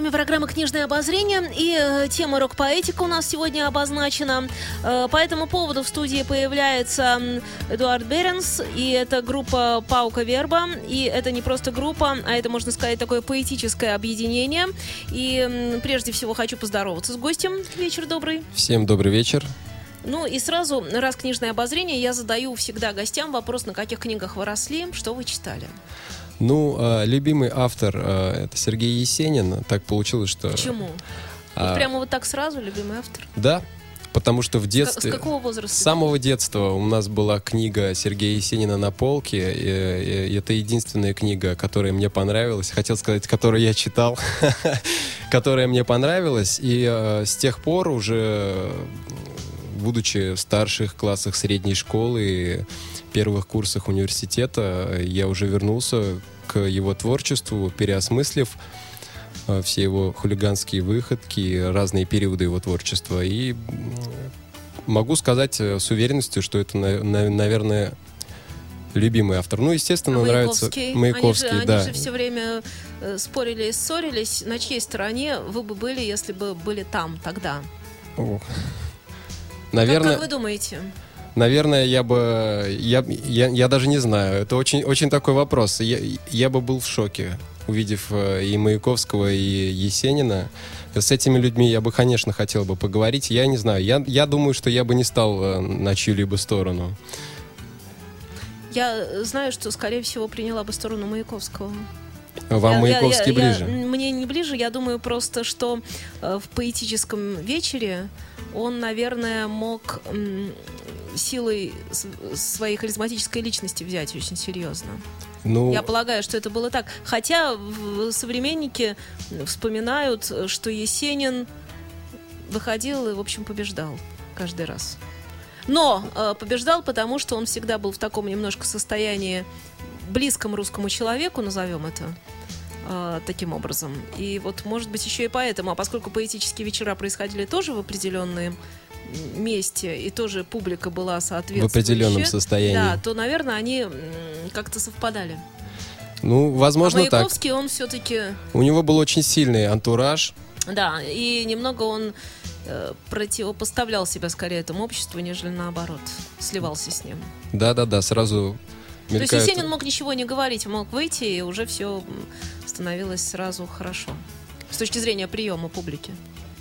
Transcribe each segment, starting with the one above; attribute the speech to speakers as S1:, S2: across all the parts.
S1: вами программа «Книжное обозрение» и э, тема рок-поэтика у нас сегодня обозначена. Э, по этому поводу в студии появляется Эдуард Беренс, и это группа «Паука Верба», и это не просто группа, а это, можно сказать, такое поэтическое объединение. И прежде всего хочу поздороваться с гостем. Вечер добрый.
S2: Всем добрый вечер.
S1: Ну и сразу, раз книжное обозрение, я задаю всегда гостям вопрос, на каких книгах вы росли, что вы читали.
S2: Ну, э, любимый автор э, это Сергей Есенин. Так получилось, что...
S1: Почему?
S2: А,
S1: Вот прямо вот так сразу, любимый автор?
S2: Да, потому что в детстве...
S1: С какого возраста?
S2: С самого детства у нас была книга Сергея Есенина на полке. и- и это единственная книга, которая мне понравилась. Хотел сказать, которую я читал, которая мне понравилась. И э, с тех пор уже, будучи в старших классах средней школы и первых курсах университета, я уже вернулся к его творчеству, переосмыслив э, все его хулиганские выходки, разные периоды его творчества. И могу сказать э, с уверенностью, что это, на- на- наверное, любимый автор. Ну, естественно,
S1: А
S2: нравится
S1: Маяковский?
S2: Маяковский,
S1: они же,
S2: да.
S1: Они же все время э, спорили и ссорились. На чьей стороне вы бы были, если бы были там тогда?
S2: О. Наверное,
S1: Как, вы думаете?
S2: наверное, я бы, я, я, я даже не знаю. Это очень, очень такой вопрос. Я, я бы был в шоке, увидев э, и Маяковского, и Есенина. С этими людьми я бы, конечно, хотел бы поговорить. Я не знаю. Я, я думаю, что я бы не стал э, на чью-либо сторону.
S1: Я э, знаю, что, скорее всего, приняла бы сторону Маяковского.
S2: Вам
S1: Я- я-
S2: Маяковский
S1: я- я-
S2: ближе?
S1: мне не ближе, я думаю просто, что э, в поэтическом вечере он, наверное, мог силой своей харизматической личности взять очень серьезно.
S2: Ну,
S1: Я полагаю, что это было так. Хотя современники вспоминают, что Есенин выходил и, в общем, побеждал каждый раз. Но э, побеждал, потому что он всегда был в таком немножко состоянии близком русскому человеку, назовем это э, таким образом. И вот, может быть, еще и поэтому. А поскольку поэтические вечера происходили тоже в определенном месте, и тоже публика была
S2: в
S1: соответствующая,
S2: определенном состоянии.
S1: да, то, наверное, они как-то совпадали.
S2: Ну, возможно,
S1: а
S2: так.
S1: Маяковский, он все-таки,
S2: У него был очень сильный антураж.
S1: да, и немного он э, противопоставлял себя скорее этому обществу, нежели наоборот, сливался с ним.
S2: Да-да-да, сразу
S1: То есть. Есенин мог ничего не говорить, мог выйти, и уже все становилось сразу хорошо. С точки зрения приема публики.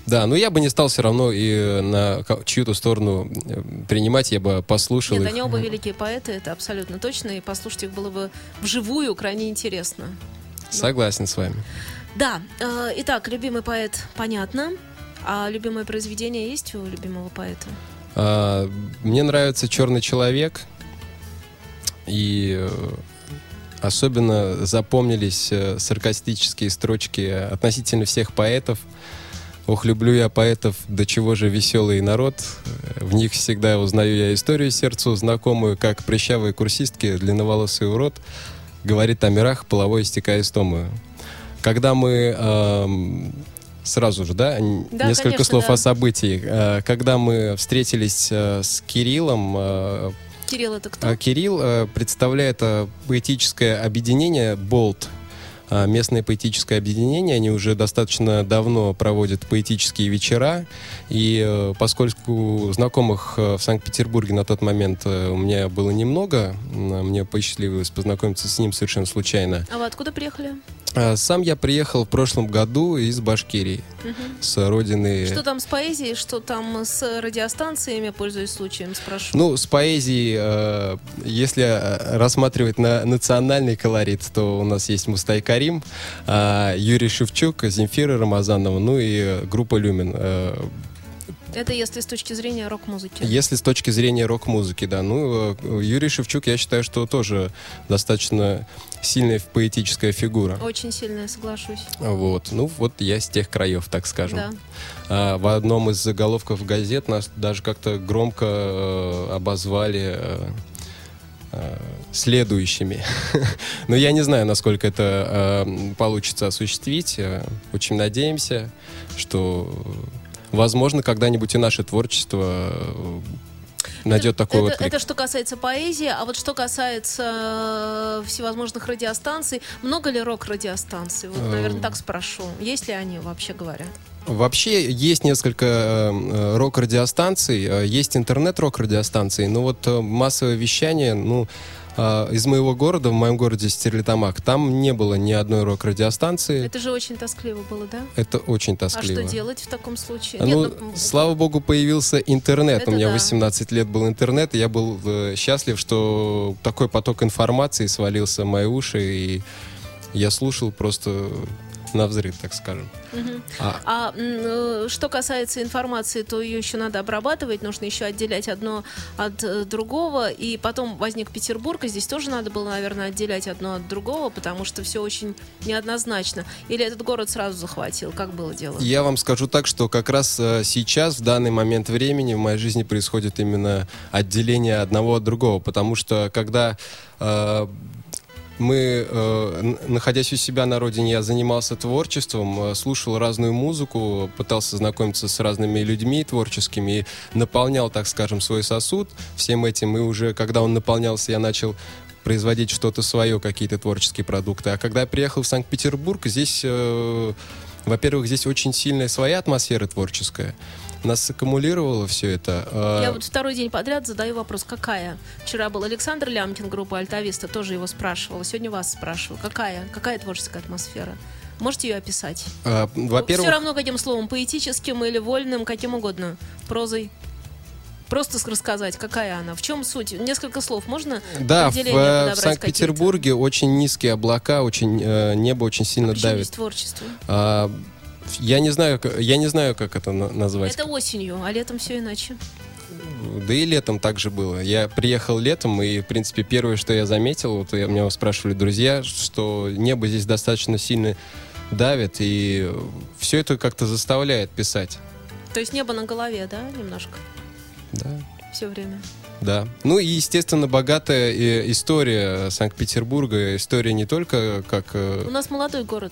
S2: Да, но я бы не стал все равно и на чью-то сторону э, принимать, я бы послушал
S1: Нет,
S2: их.
S1: они оба великие поэты, это абсолютно точно, и послушать их было бы вживую крайне интересно.
S2: Согласен с вами.
S1: Да, э, итак, любимый поэт, понятно. А любимое произведение есть у любимого поэта?
S2: А, мне нравится Черный человек. И э, особенно запомнились э, саркастические строчки относительно всех поэтов. Ох, люблю я поэтов, до чего же веселый народ. В них всегда узнаю я историю сердцу знакомую, как прыщавые курсистки, длинноволосый урод, говорит о мирах, половой истекая истомую. Когда мы эм, сразу же, да,
S1: Да,
S2: несколько
S1: конечно,
S2: слов
S1: да.
S2: о событии. Э, Когда мы встретились с Кириллом,
S1: Кирилл, это кто?
S2: а Кирилл э, представляет э, поэтическое объединение «Болт». А, Местное поэтическое объединение, они уже достаточно давно проводят поэтические вечера, и э, поскольку знакомых э, в Санкт-Петербурге на тот момент э, у меня было немного, м, мне посчастливилось познакомиться с ним совершенно случайно.
S1: А вы откуда приехали?
S2: А Сам я приехал в прошлом году из Башкирии, с родины...
S1: Что там с поэзией, что там с радиостанциями, пользуясь случаем, спрошу.
S2: Ну, с поэзией, э, если рассматривать на национальный колорит, то у нас есть Мустай Карим, а Юрий Шевчук, Земфира Рамазанова, ну и группа Люмен. Э,
S1: Это если с точки зрения рок-музыки.
S2: Если с точки зрения рок-музыки, да. Ну, э, Юрий Шевчук, я считаю, что тоже достаточно сильная поэтическая фигура.
S1: Очень сильно я соглашусь.
S2: Вот. Ну, вот я с тех краев, так скажем.
S1: Да.
S2: А, в одном из заголовков газет нас даже как-то громко э, обозвали э, следующими. Но я не знаю, насколько это э, получится осуществить. Э, Очень надеемся, что возможно, когда-нибудь и наше творчество э, найдет такой
S1: это,
S2: отклик.
S1: это что касается поэзии, а вот что касается э, всевозможных радиостанций, много ли рок-радиостанций? Вот, наверное, так спрошу. Есть ли они вообще говоря?
S2: Вообще есть несколько э, рок-радиостанций, э, есть интернет-рок-радиостанции, но вот э, массовое вещание, ну, из моего города, в моем городе Стерлитамак, там не было ни одной рок-радиостанции.
S1: Это же очень тоскливо было, да?
S2: Это очень
S1: А
S2: тоскливо.
S1: что делать в таком случае?
S2: Ну,
S1: Нет, ну,
S2: слава богу, появился интернет.
S1: Это
S2: У меня
S1: да.
S2: 18 лет был интернет, и я был э, счастлив, что такой поток информации свалился в мои уши, и я слушал просто на взрыв, так скажем.
S1: мгм.
S2: А,
S1: А э, что касается информации, то ее еще надо обрабатывать, нужно еще отделять одно от э, другого. И потом возник Петербург, и здесь тоже надо было, наверное, отделять одно от другого, потому что все очень неоднозначно. Или этот город сразу захватил? Как было дело?
S2: Я вам скажу так, что как раз э, сейчас, в данный момент времени, в моей жизни происходит именно отделение одного от другого, потому что когда э, мы, э, находясь у себя на родине, я занимался творчеством, э, слушал разную музыку, пытался знакомиться с разными людьми творческими и наполнял, так скажем, свой сосуд всем этим. И уже, когда он наполнялся, я начал производить что-то свое, какие-то творческие продукты. А когда я приехал в Санкт-Петербург, здесь, э, во-первых, здесь очень сильная своя атмосфера творческая. Нас аккумулировало все это. э,
S1: Я вот второй день подряд задаю вопрос, какая? Вчера был Александр Лямкин, группа Альтависта, тоже его спрашивала. Сегодня вас спрашиваю. Какая? Какая творческая атмосфера? Можете ее описать?
S2: э, во-первых,
S1: Все равно каким словом? Поэтическим или вольным, каким угодно? Прозой? Просто рассказать, какая она, в чем суть? Несколько слов можно
S2: да, в, э, в
S1: подобрать
S2: Санкт-Петербурге очень низкие облака, очень э, небо очень сильно?
S1: А
S2: давит.
S1: есть творчество?
S2: А, я не знаю, я не знаю, как это на- назвать.
S1: Это осенью, а летом все иначе.
S2: Да и летом также было. Я приехал летом, и, в принципе, первое, что я заметил, вот я, меня спрашивали друзья, что небо здесь достаточно сильно давит, и все это как-то заставляет писать.
S1: То есть небо на голове, да, немножко,
S2: Да.
S1: все время.
S2: Да. Ну и, естественно, богатая э, история Санкт-Петербурга. История не только как... э,
S1: У нас молодой город.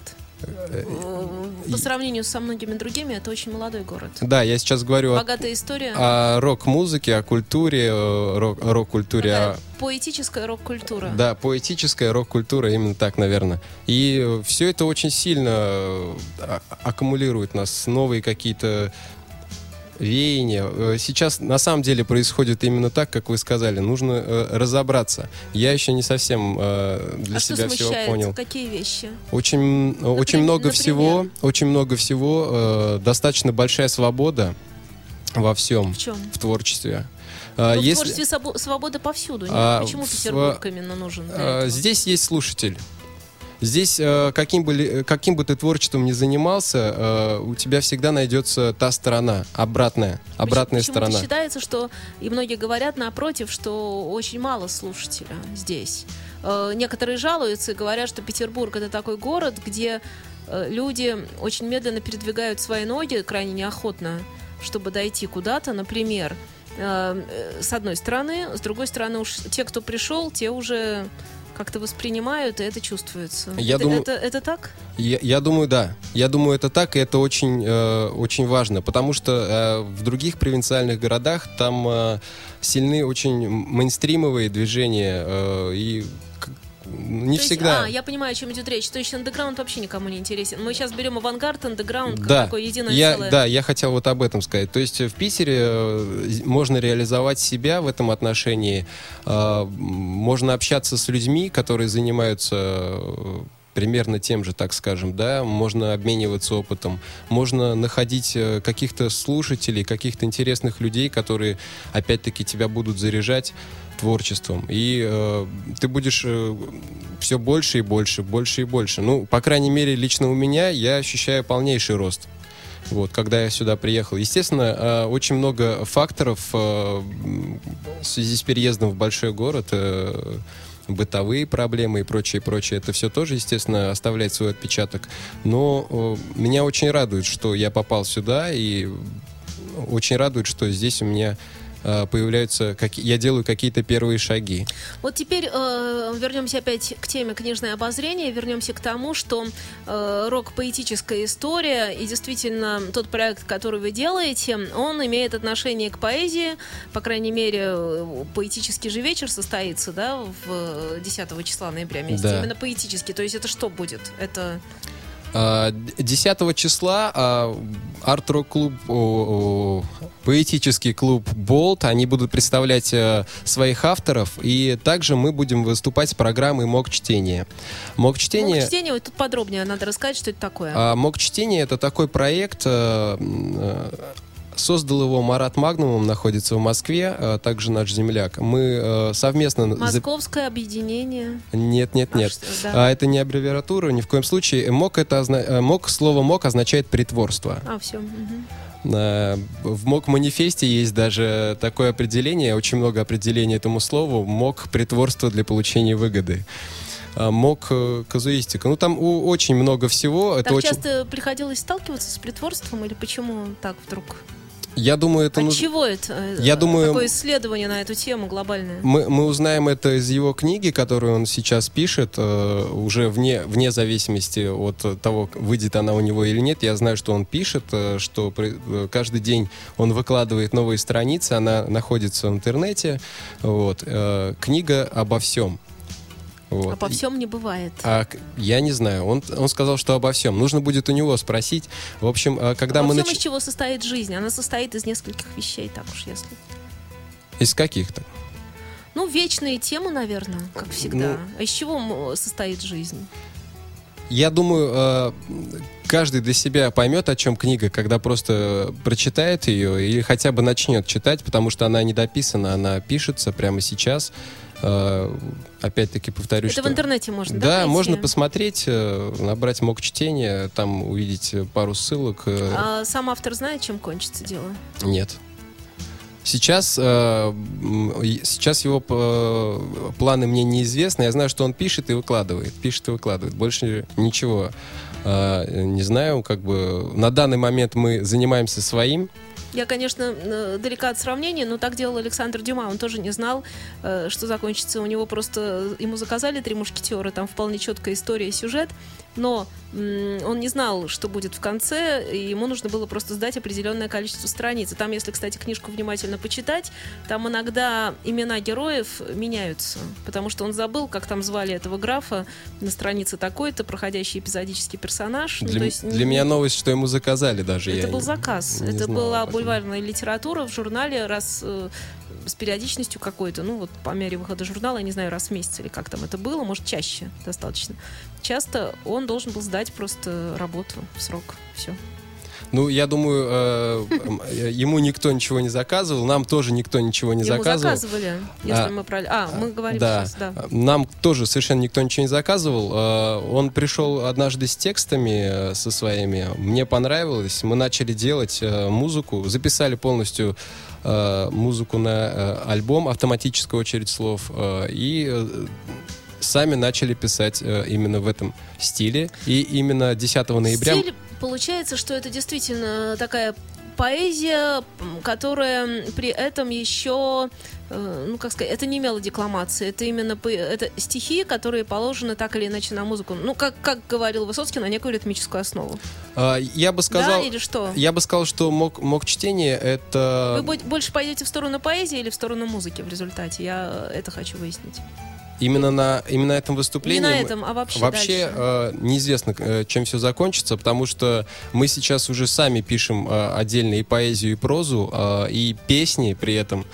S1: По сравнению со многими другими, это очень молодой город.
S2: Да, я сейчас говорю о,
S1: Богатая история.
S2: о рок-музыке, о культуре, э, рок- о рок-культуре,
S1: Такая
S2: о-
S1: поэтическая рок-культура.
S2: Да, поэтическая рок-культура, именно так, наверное. И все это очень сильно э, а- аккумулирует нас, новые какие-то веяния. Э, Сейчас на самом деле происходит именно так, как вы сказали. Нужно э, разобраться. Я еще не совсем э, для
S1: а
S2: себя всего понял.
S1: Какие вещи?
S2: Очень, э, очень много
S1: например?
S2: всего, очень много всего, э, достаточно большая свобода во всем,
S1: В чем?
S2: в творчестве. А,
S1: Ну, в
S2: если-
S1: творчестве свобо- свобода повсюду. нет?
S2: А,
S1: Почему
S2: в-
S1: Петербург именно нужен?
S2: А? Здесь есть слушатель. Здесь, э, каким бы, ли- каким бы ты творчеством ни занимался, э, у тебя всегда найдется та сторона, обратная, обратная
S1: Почему-
S2: сторона.
S1: Считается, что, и многие говорят напротив, что очень мало слушателя здесь. Э, Некоторые жалуются и говорят, что Петербург это такой город, где э, люди очень медленно передвигают свои ноги, крайне неохотно, чтобы дойти куда-то, например. Э, э, С одной стороны, с другой стороны, уж те, кто пришел, те уже как-то воспринимают, и это чувствуется.
S2: Я
S1: это,
S2: думаю-
S1: это, это так?
S2: Я, я думаю, да. Я думаю, это так, и это очень, э, очень важно, потому что э, в других провинциальных городах там э, сильны очень мейнстримовые движения, э, и не
S1: То есть,
S2: всегда.
S1: а, я понимаю, о чем идет речь. То есть андеграунд вообще никому не интересен. Мы сейчас берем авангард, андеграунд, как
S2: Да,
S1: такое единое
S2: я,
S1: целое.
S2: да, я хотел вот об этом сказать. То есть э, в Питере э, можно реализовать себя в этом отношении, м, можно общаться с людьми, которые занимаются э, примерно тем же, так скажем, да, можно обмениваться опытом, можно находить э, каких-то слушателей, каких-то интересных людей, которые, опять-таки, тебя будут заряжать творчеством. И э, ты будешь все больше и больше, больше и больше. Ну, по крайней мере, лично у меня я ощущаю полнейший рост. Вот, когда я сюда приехал. Естественно, э, очень много факторов э, в связи с переездом в большой город, э, бытовые проблемы и прочее, прочее. Это все тоже, естественно, оставляет свой отпечаток. Но э, меня очень радует, что я попал сюда, и очень радует, что здесь у меня появляются, как, я делаю какие-то первые шаги.
S1: Вот теперь э, вернемся опять к теме книжное обозрение, вернемся к тому, что э, рок-поэтическая история и действительно тот проект, который вы делаете, он имеет отношение к поэзии, по крайней мере, э, поэтический же вечер состоится, да, в 10 числа ноября месяца,
S2: Да.
S1: именно поэтический, то есть это что будет? Это
S2: 10 числа а, арт-рок-клуб, поэтический клуб Болт, они будут представлять э, своих авторов, и также мы будем выступать с программой МОК чтения. МОК чтение.
S1: ну, чтение, вот тут подробнее надо рассказать, что это такое.
S2: А, МОК чтение это такой проект. Э, э, Создал его Марат Магнумом, находится в Москве, а также наш земляк. Мы э, совместно...
S1: Московское объединение.
S2: Нет, нет,
S1: А
S2: нет.
S1: что, да.
S2: А, это не аббревиатура, ни в коем случае. МОК, это озна- э, МОК, слово МОК означает притворство.
S1: А, все.
S2: Э, В МОК-манифесте есть даже такое определение, очень много определений этому слову. МОК – притворство для получения выгоды. А МОК э, – казуистика. Ну, там у- очень много всего. Это
S1: Так
S2: очень...
S1: часто приходилось сталкиваться с притворством или почему так вдруг?
S2: Я думаю, это
S1: От
S2: нужно...
S1: чего это? э,
S2: Я думаю-
S1: Такое исследование на эту тему глобальное.
S2: Мы, мы узнаем это из его книги, которую он сейчас пишет, э, уже вне, вне зависимости от того, выйдет она у него или нет. Я знаю, что он пишет, э, что при- э, каждый день он выкладывает новые страницы, она находится в интернете. Вот. Э, книга обо всем. Вот.
S1: Обо всем не бывает.
S2: А я не знаю. Он, он сказал, что обо всем. Нужно будет у него спросить. В общем, э, когда
S1: Обо
S2: мы
S1: всем,
S2: нач-
S1: из чего состоит жизнь. Она состоит из нескольких вещей, так уж если.
S2: Из каких-то?
S1: Ну, вечные темы, наверное, как всегда.
S2: Ну.
S1: А из чего состоит жизнь?
S2: Я думаю, э, каждый для себя поймет, о чем книга, когда просто прочитает ее или хотя бы начнет читать, потому что она не дописана, она пишется прямо сейчас. Э, Опять-таки повторюсь,
S1: Это
S2: что...
S1: в интернете можно, да?
S2: Да,
S1: найти?
S2: можно посмотреть, э, набрать мок чтения, там увидеть пару ссылок. э,
S1: А сам автор знает, чем кончится дело?
S2: Нет. Сейчас, сейчас его планы мне неизвестны. Я знаю, что он пишет и выкладывает. Пишет и выкладывает. Больше ничего не знаю. Как бы на данный момент мы занимаемся своим.
S1: Я, конечно, э, далека от сравнения, но так делал Александр Дюма. Он тоже не знал, э, что закончится. У него просто... Ему заказали «Три мушкетера», там вполне четкая история и сюжет, но он не знал, что будет в конце, и ему нужно было просто сдать определенное количество страниц. И там, если, кстати, книжку внимательно почитать, там иногда имена героев меняются, потому что он забыл, как там звали этого графа на странице такой-то, проходящий эпизодический персонаж. Ну,
S2: Для,
S1: то есть
S2: для меня новость, что ему заказали даже.
S1: это был
S2: не-
S1: заказ.
S2: не
S1: это
S2: знал
S1: была
S2: этом.
S1: бульварная литература в журнале раз э, с периодичностью какой-то. Ну, вот по мере выхода журнала, я не знаю, раз в месяц или как там это было, может, чаще достаточно. Часто он должен был сдать просто работу в срок. Все.
S2: Ну, я думаю, э, э, ему никто ничего не заказывал, нам тоже никто ничего не
S1: Ему
S2: заказывал.
S1: заказывали, если
S2: А,
S1: мы правильно. А, мы говорим
S2: да.
S1: сейчас, да.
S2: Нам тоже совершенно никто ничего не заказывал. Э, Он пришел однажды с текстами э, со своими. Мне понравилось. Мы начали делать э, музыку, записали полностью э, музыку на э, альбом «Автоматическая очередь слов» э, и э, сами начали писать э, именно в этом стиле. И именно 10 ноября...
S1: Стиль, получается, что это действительно такая поэзия, которая при этом еще, э, ну как сказать, это не мелодикламация, это именно это стихи, которые положены так или иначе на музыку. Ну, как, как говорил Высоцкий, на некую ритмическую основу.
S2: э, Я бы сказал...
S1: да, или что?
S2: Я бы сказал, что мог, мог чтение это...
S1: Вы бо- больше пойдете в сторону поэзии или в сторону музыки в результате? Я э, это хочу выяснить.
S2: Именно на именно этом выступлении.
S1: Не на этом, а вообще
S2: Вообще
S1: дальше.
S2: э, неизвестно, э, чем все закончится, потому что мы сейчас уже сами пишем э, отдельно и поэзию, и прозу, э, и песни при этом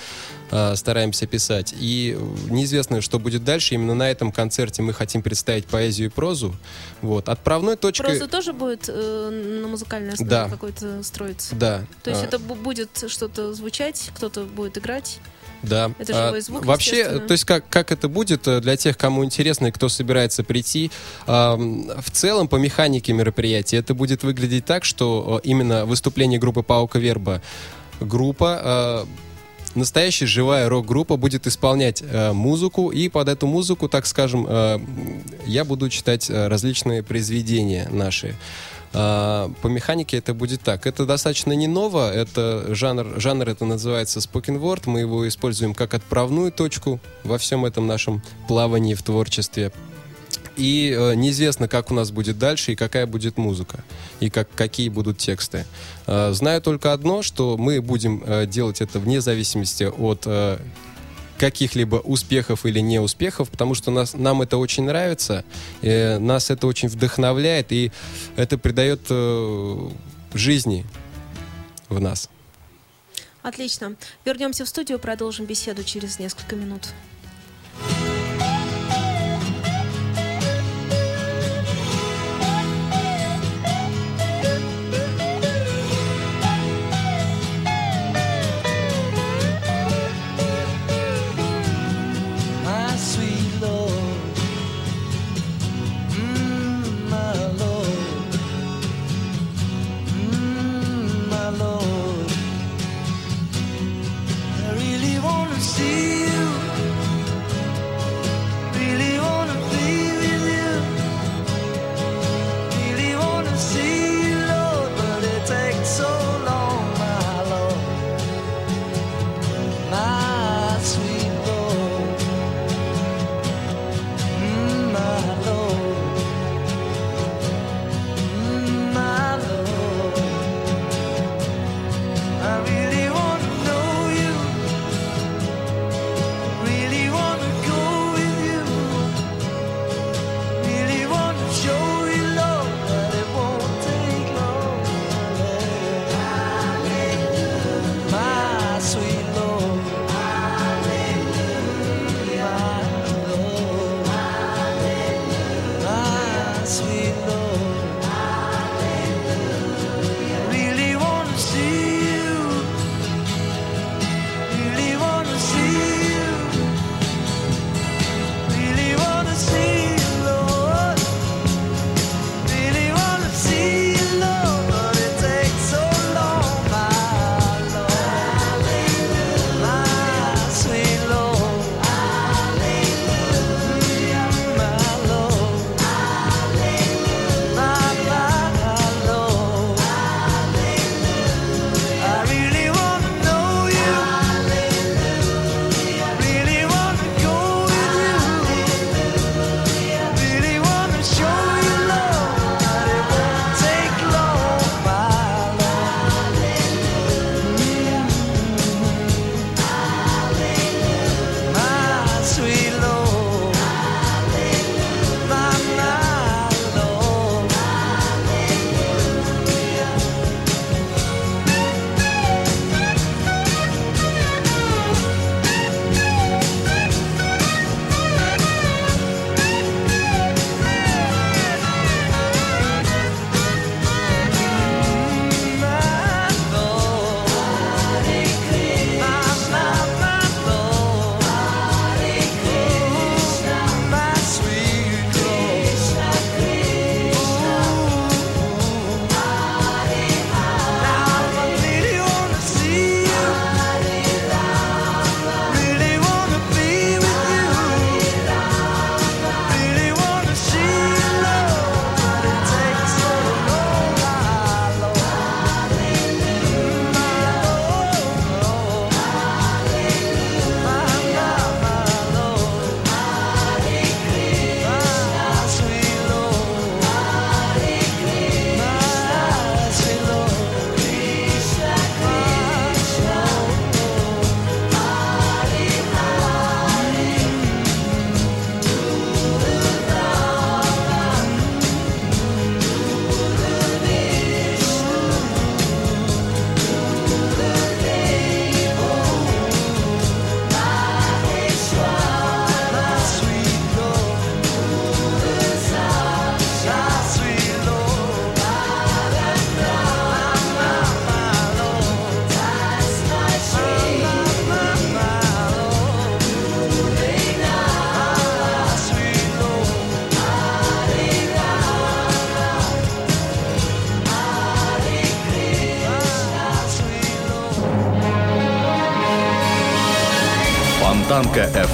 S2: э, стараемся писать. И неизвестно, что будет дальше. Именно на этом концерте мы хотим представить поэзию и прозу. Вот. Отправной точкой...
S1: Проза тоже будет э, на музыкальной основе
S2: Да.
S1: какой-то строиться?
S2: Да.
S1: То есть
S2: э,
S1: это бу- будет что-то звучать, кто-то будет играть?
S2: Да.
S1: Это
S2: А,
S1: живой звук,
S2: Вообще, то есть как, как это будет э, для тех, кому интересно и кто собирается прийти, ам, в целом по механике мероприятия это будет выглядеть так, что э, именно выступление группы Паука Верба, группа, э, настоящая живая рок-группа будет исполнять э, музыку, и под эту музыку, так скажем, э, я буду читать э, различные произведения наши. А, по механике это будет так. Это достаточно не ново. Это жанр, жанр это называется spoken word. Мы его используем как отправную точку во всем этом нашем плавании в творчестве. И э, неизвестно, как у нас будет дальше и какая будет музыка, и как, какие будут тексты. Э, знаю только одно, что мы будем э, делать это вне зависимости от э, каких-либо успехов или неуспехов, потому что нас, нам это очень нравится, э, нас это очень вдохновляет, и это придает э, жизни в нас.
S3: Отлично. Вернемся в студию, продолжим беседу через несколько минут.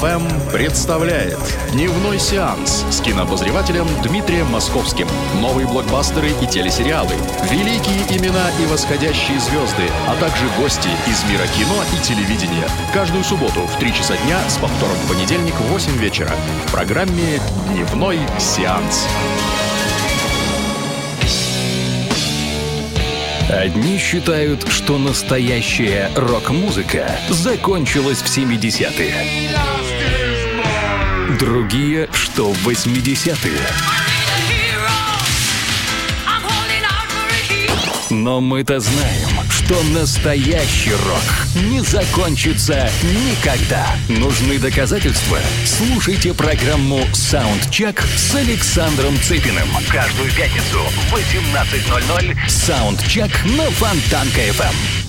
S4: FM представляет Дневной сеанс с кинообозревателем Дмитрием Московским. Новые блокбастеры и телесериалы, великие имена и восходящие звезды, а также гости из мира кино и телевидения. Каждую субботу в 3 часа дня с повтором в понедельник в 8 вечера в программе Дневной сеанс.
S5: Одни считают, что настоящая рок-музыка закончилась в 70-е. Другие, что в 80-е. Но мы-то знаем, что настоящий рок не закончится никогда. Нужны доказательства? Слушайте программу «Саундчек» с Александром Цыпиным. Каждую пятницу в 18.00 «Саундчек» на Фонтанка-ФМ.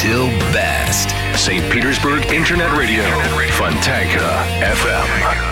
S5: till best. St. Petersburg Internet Radio. Fontanka FM.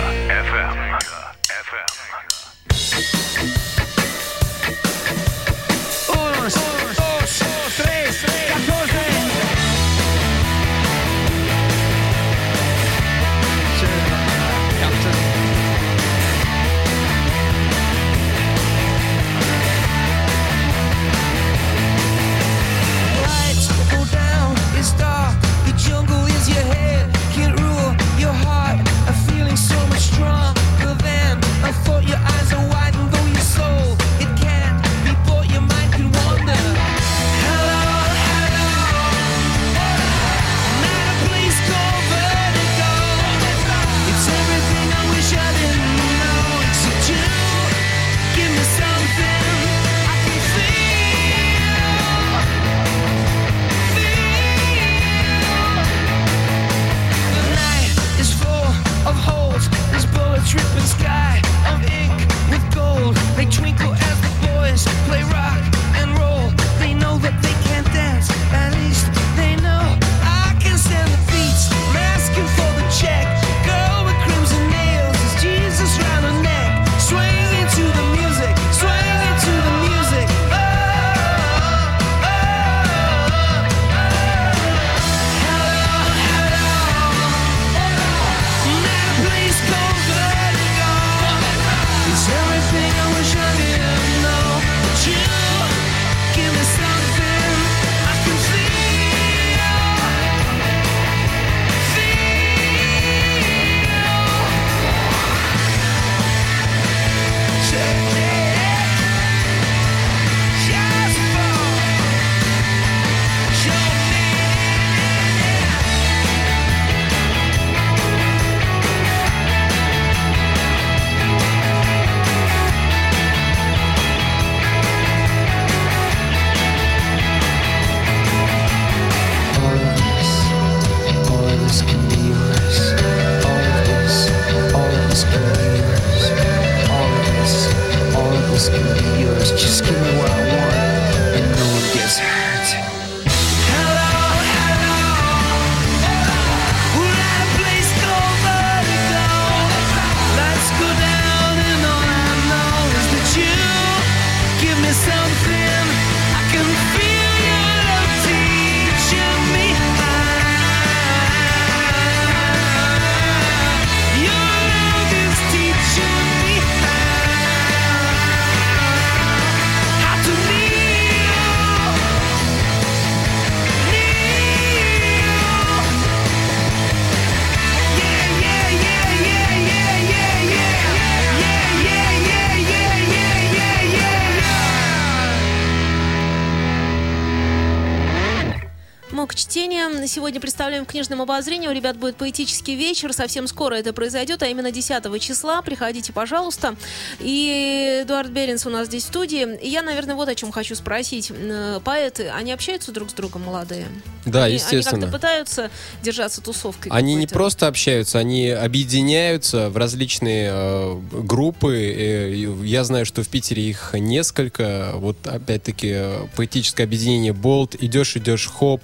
S1: Сегодня представляем в книжном обозрении. У ребят будет поэтический вечер. Совсем скоро это произойдет, а именно 10 числа. Приходите, пожалуйста. И Эдуард Беренс у нас здесь в студии. И я, наверное, вот о чем хочу спросить. Э, Поэты, они общаются друг с другом, молодые?
S2: Да,
S1: Они-
S2: естественно.
S1: Они как-то пытаются держаться тусовкой
S2: Они не просто общаются, они объединяются в различные э, группы. Э, я знаю, что в Питере их несколько. Вот опять-таки э, поэтическое объединение Болт. Идешь, идешь, хоп.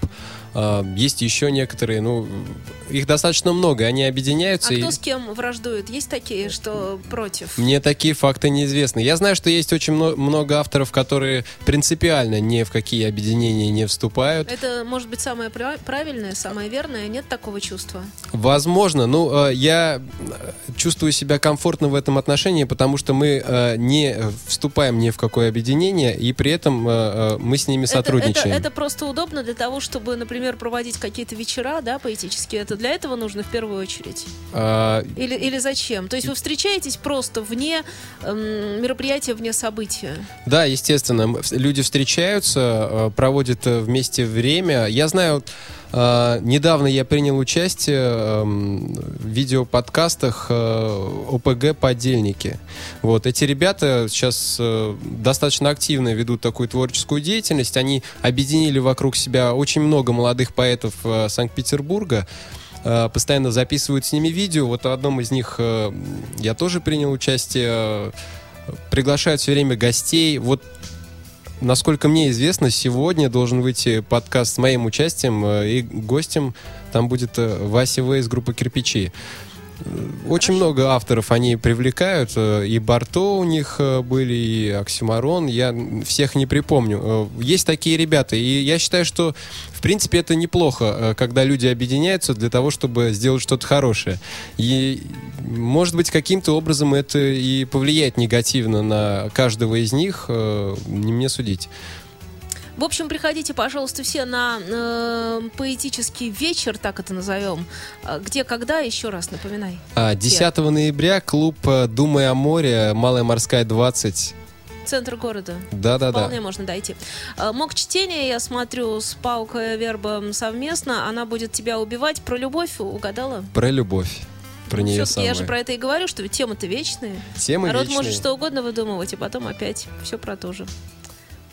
S2: Э, есть еще некоторые, ну, их достаточно много. Они
S1: А
S2: объединяются. и-
S1: кто с кем враждует? Есть такие, что против?
S2: Мне такие факты неизвестны. Я знаю, что есть очень мно- много авторов, которые принципиально ни в какие объединения не вступают.
S1: Это может быть самое пра- правильное, самое верное? Нет такого чувства?
S2: Возможно. Ну, э, я чувствую себя комфортно в этом отношении, потому что мы э, не вступаем ни в какое объединение, и при этом э, мы с ними
S1: Это-
S2: сотрудничаем.
S1: Это, это просто удобно для того, чтобы, например, проводить какие-то вечера, да, поэтические. Это для этого нужно в первую очередь.
S2: А,
S1: Или, или зачем? То есть вы встречаетесь просто вне эм, мероприятия, вне события.
S2: Да, естественно, люди встречаются, э, проводят э, вместе время. Я знаю, э, недавно я принял участие эм, в видеоподкастах э, ОПГ «Подельники». Вот, эти ребята сейчас э, достаточно активно ведут такую творческую деятельность. Они объединили вокруг себя очень много молодых поэтов э, Санкт-Петербурга постоянно записывают с ними видео. Вот в одном из них я тоже принял участие. Приглашают все время гостей. Вот насколько мне известно, сегодня должен выйти подкаст с моим участием, э, и гостем там будет э, Вася В из группы «Кирпичи». Э, Очень много авторов они привлекают. э, И Барто у них э, были, и Оксюмарон. Я всех не припомню. Есть такие ребята. И я считаю, что в принципе это неплохо, когда люди объединяются для того, чтобы сделать что-то хорошее. И может быть каким-то образом это и повлияет негативно на каждого из них. Не мне судить.
S1: В общем, приходите, пожалуйста, все на э, поэтический вечер, так это назовем. А Где, когда, еще раз напоминай.
S2: А, 10 ноября клуб э, «Думай о море», Малая морская 20.
S1: Центр города.
S2: Да-да-да.
S1: Вполне можно дойти. А, Мог чтение, я смотрю, с Паукой Вербом совместно. Она будет тебя убивать. Про любовь угадала?
S2: Про любовь. Про
S1: Ну,
S2: нее
S1: всё-таки я
S2: самое.
S1: же про это и говорю, что темы-то вечные.
S2: Темы
S1: Народ
S2: вечные.
S1: может что угодно выдумывать, и потом опять все про то же.